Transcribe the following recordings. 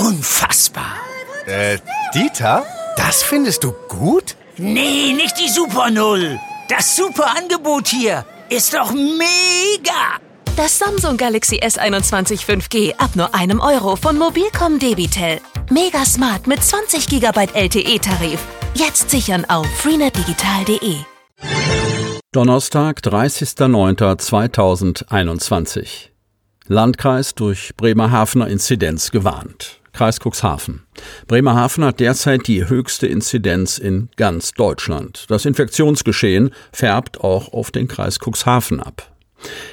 unfassbar. Äh, Dieter, das findest du gut? Nee, nicht die Super Null. Das super Angebot hier ist doch mega. Das Samsung Galaxy S21 5G ab nur einem Euro von Mobilcom Debitel. Mega smart mit 20 GB LTE-Tarif. Jetzt sichern auf freenetdigital.de. Donnerstag, 30.09.2021. Landkreis durch Bremerhavener Inzidenz gewarnt. Kreis Cuxhaven. Bremerhaven hat derzeit die höchste Inzidenz in ganz Deutschland. Das Infektionsgeschehen färbt auch auf den Kreis Cuxhaven ab.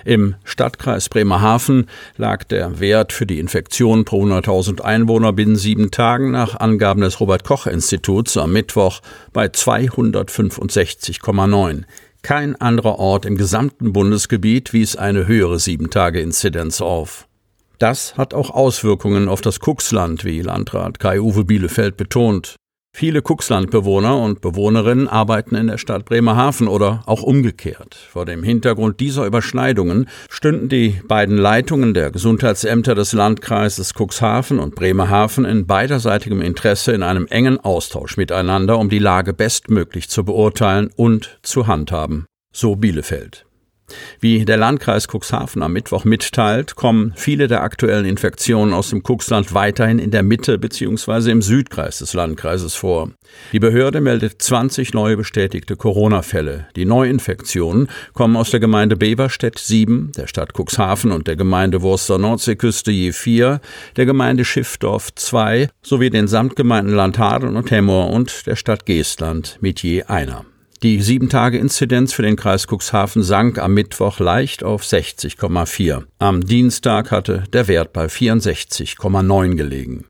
Im Stadtkreis Bremerhaven lag der Wert für die Infektion pro 100.000 Einwohner binnen sieben Tagen nach Angaben des Robert-Koch-Instituts am Mittwoch bei 265,9. Kein anderer Ort im gesamten Bundesgebiet wies eine höhere Sieben-Tage-Inzidenz auf. Das hat auch Auswirkungen auf das Kuxland, wie Landrat Kai-Uwe Bielefeld betont. Viele Kuxlandbewohner und Bewohnerinnen arbeiten in der Stadt Bremerhaven oder auch umgekehrt. Vor dem Hintergrund dieser Überschneidungen stünden die beiden Leitungen der Gesundheitsämter des Landkreises Cuxhaven und Bremerhaven in beiderseitigem Interesse in einem engen Austausch miteinander, um die Lage bestmöglich zu beurteilen und zu handhaben. So Bielefeld. Wie der Landkreis Cuxhaven am Mittwoch mitteilt, kommen viele der aktuellen Infektionen aus dem Cuxland weiterhin in der Mitte bzw. im Südkreis des Landkreises vor. Die Behörde meldet 20 neue bestätigte Corona-Fälle. Die Neuinfektionen kommen aus der Gemeinde Beverstedt 7, der Stadt Cuxhaven und der Gemeinde Wurster Nordseeküste je 4, der Gemeinde Schiffdorf 2 sowie den Samtgemeinden Landhadeln und Hemmoor und der Stadt Geestland mit je einer. Die Sieben-Tage-Inzidenz für den Kreis Cuxhaven sank am Mittwoch leicht auf 60,4. Am Dienstag hatte der Wert bei 64,9 gelegen.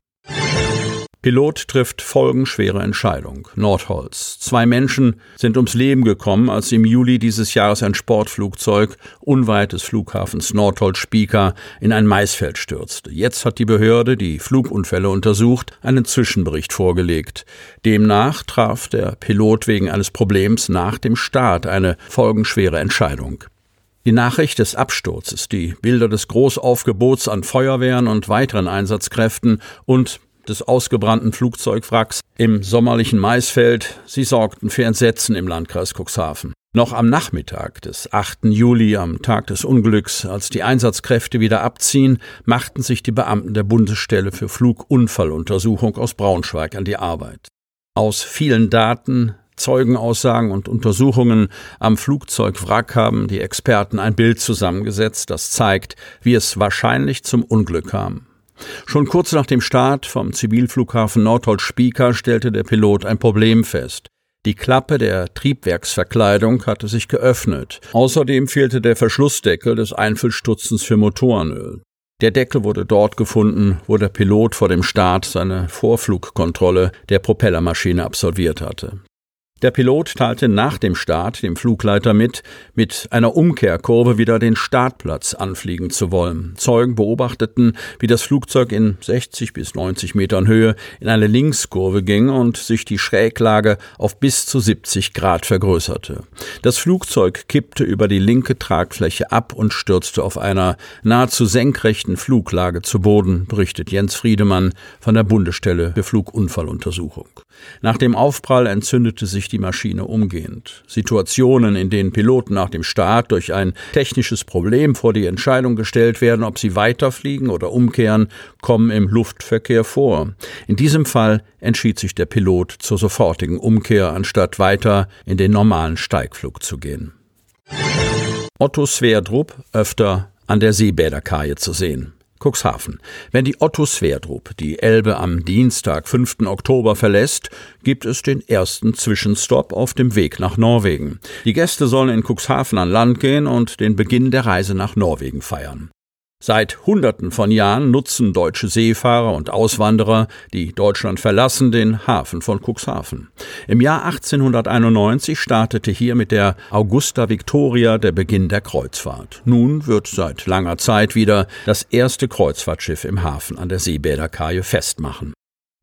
Pilot trifft folgenschwere Entscheidung. Nordholz. Zwei Menschen sind ums Leben gekommen, als im Juli dieses Jahres ein Sportflugzeug unweit des Flughafens Nordholz-Spieker in ein Maisfeld stürzte. Jetzt hat die Behörde, die Flugunfälle untersucht, einen Zwischenbericht vorgelegt. Demnach traf der Pilot wegen eines Problems nach dem Start eine folgenschwere Entscheidung. Die Nachricht des Absturzes, die Bilder des Großaufgebots an Feuerwehren und weiteren Einsatzkräften und des ausgebrannten Flugzeugwracks im sommerlichen Maisfeld, sie sorgten für Entsetzen im Landkreis Cuxhaven. Noch am Nachmittag des 8. Juli, am Tag des Unglücks, als die Einsatzkräfte wieder abziehen, machten sich die Beamten der Bundesstelle für Flugunfalluntersuchung aus Braunschweig an die Arbeit. Aus vielen Daten, Zeugenaussagen und Untersuchungen am Flugzeugwrack haben die Experten ein Bild zusammengesetzt, das zeigt, wie es wahrscheinlich zum Unglück kam. Schon kurz nach dem Start vom Zivilflughafen Nordholz-Spieker stellte der Pilot ein Problem fest. Die Klappe der Triebwerksverkleidung hatte sich geöffnet. Außerdem fehlte der Verschlussdeckel des Einfüllstutzens für Motorenöl. Der Deckel wurde dort gefunden, wo der Pilot vor dem Start seine Vorflugkontrolle der Propellermaschine absolviert hatte. Der Pilot teilte nach dem Start dem Flugleiter mit, mit einer Umkehrkurve wieder den Startplatz anfliegen zu wollen. Zeugen beobachteten, wie das Flugzeug in 60 bis 90 Metern Höhe in eine Linkskurve ging und sich die Schräglage auf bis zu 70 Grad vergrößerte. Das Flugzeug kippte über die linke Tragfläche ab und stürzte auf einer nahezu senkrechten Fluglage zu Boden, berichtet Jens Friedemann von der Bundesstelle für Flugunfalluntersuchung. Nach dem Aufprall entzündete sich die Maschine umgehend. Situationen, in denen Piloten nach dem Start durch ein technisches Problem vor die Entscheidung gestellt werden, ob sie weiterfliegen oder umkehren, kommen im Luftverkehr vor. In diesem Fall entschied sich der Pilot zur sofortigen Umkehr, anstatt weiter in den normalen Steigflug zu gehen. Otto Sverdrup öfter an der Seebäderkaje zu sehen. Cuxhaven. Wenn die Otto Sverdrup die Elbe am Dienstag, 5. Oktober verlässt, gibt es den ersten Zwischenstopp auf dem Weg nach Norwegen. Die Gäste sollen in Cuxhaven an Land gehen und den Beginn der Reise nach Norwegen feiern. Seit Hunderten von Jahren nutzen deutsche Seefahrer und Auswanderer, die Deutschland verlassen, den Hafen von Cuxhaven. Im Jahr 1891 startete hier mit der Augusta Victoria der Beginn der Kreuzfahrt. Nun wird seit langer Zeit wieder das erste Kreuzfahrtschiff im Hafen an der Seebäderkaje festmachen.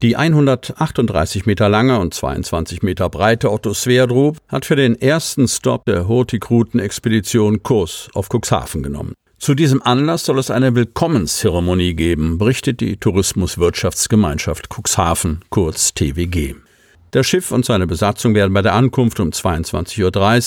Die 138 Meter lange und 22 Meter breite Otto Sverdrup hat für den ersten Stop der Hurtigruten-Expedition Kurs auf Cuxhaven genommen. Zu diesem Anlass soll es eine Willkommenszeremonie geben, berichtet die Tourismuswirtschaftsgemeinschaft Cuxhaven, kurz TWG. Das Schiff und seine Besatzung werden bei der Ankunft um 22.30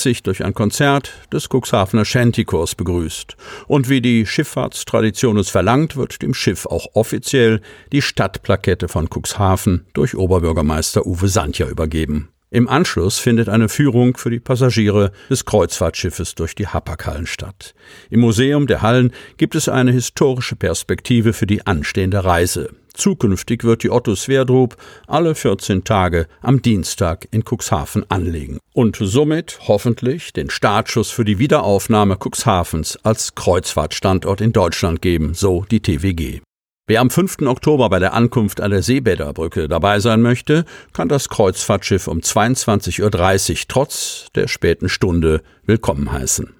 Uhr durch ein Konzert des Cuxhavener Shantychors begrüßt. Und wie die Schifffahrtstradition es verlangt, wird dem Schiff auch offiziell die Stadtplakette von Cuxhaven durch Oberbürgermeister Uwe Sandja übergeben. Im Anschluss findet eine Führung für die Passagiere des Kreuzfahrtschiffes durch die Hapaghallen statt. Im Museum der Hallen gibt es eine historische Perspektive für die anstehende Reise. Zukünftig wird die Otto Sverdrup alle 14 Tage am Dienstag in Cuxhaven anlegen und somit hoffentlich den Startschuss für die Wiederaufnahme Cuxhavens als Kreuzfahrtstandort in Deutschland geben, so die TWG. Wer am 5. Oktober bei der Ankunft an der Seebäderbrücke dabei sein möchte, kann das Kreuzfahrtschiff um 22.30 Uhr trotz der späten Stunde willkommen heißen.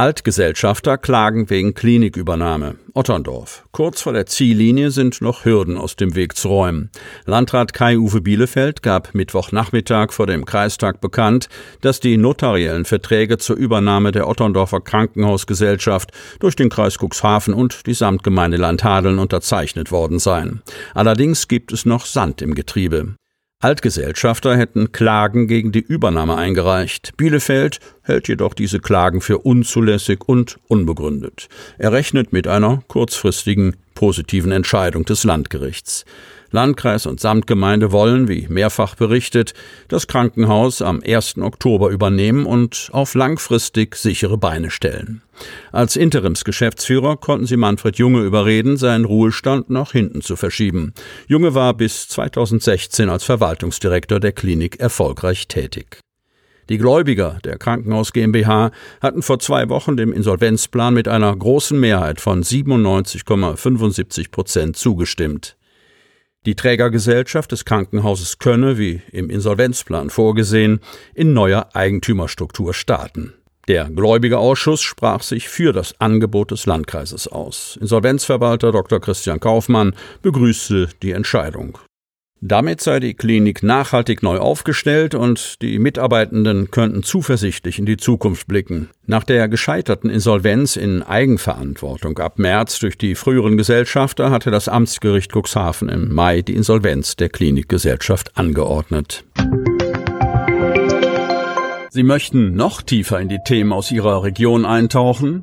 Altgesellschafter klagen wegen Klinikübernahme. Otterndorf. Kurz vor der Ziellinie sind noch Hürden aus dem Weg zu räumen. Landrat Kai-Uwe Bielefeld gab Mittwochnachmittag vor dem Kreistag bekannt, dass die notariellen Verträge zur Übernahme der Otterndorfer Krankenhausgesellschaft durch den Kreis Cuxhaven und die Samtgemeinde Landhadeln unterzeichnet worden seien. Allerdings gibt es noch Sand im Getriebe. Altgesellschafter hätten Klagen gegen die Übernahme eingereicht. Bielefeld hält jedoch diese Klagen für unzulässig und unbegründet. Er rechnet mit einer kurzfristigen positiven Entscheidung des Landgerichts. Landkreis und Samtgemeinde wollen, wie mehrfach berichtet, das Krankenhaus am 1. Oktober übernehmen und auf langfristig sichere Beine stellen. Als Interimsgeschäftsführer konnten sie Manfred Junge überreden, seinen Ruhestand nach hinten zu verschieben. Junge war bis 2016 als Verwaltungsdirektor der Klinik erfolgreich tätig. Die Gläubiger der Krankenhaus GmbH hatten vor zwei Wochen dem Insolvenzplan mit einer großen Mehrheit von 97,75 Prozent zugestimmt. Die Trägergesellschaft des Krankenhauses könne, wie im Insolvenzplan vorgesehen, in neuer Eigentümerstruktur starten. Der Gläubigerausschuss sprach sich für das Angebot des Landkreises aus. Insolvenzverwalter Dr. Christian Kaufmann begrüßte die Entscheidung. Damit sei die Klinik nachhaltig neu aufgestellt und die Mitarbeitenden könnten zuversichtlich in die Zukunft blicken. Nach der gescheiterten Insolvenz in Eigenverantwortung ab März durch die früheren Gesellschafter hatte das Amtsgericht Cuxhaven im Mai die Insolvenz der Klinikgesellschaft angeordnet. Sie möchten noch tiefer in die Themen aus Ihrer Region eintauchen?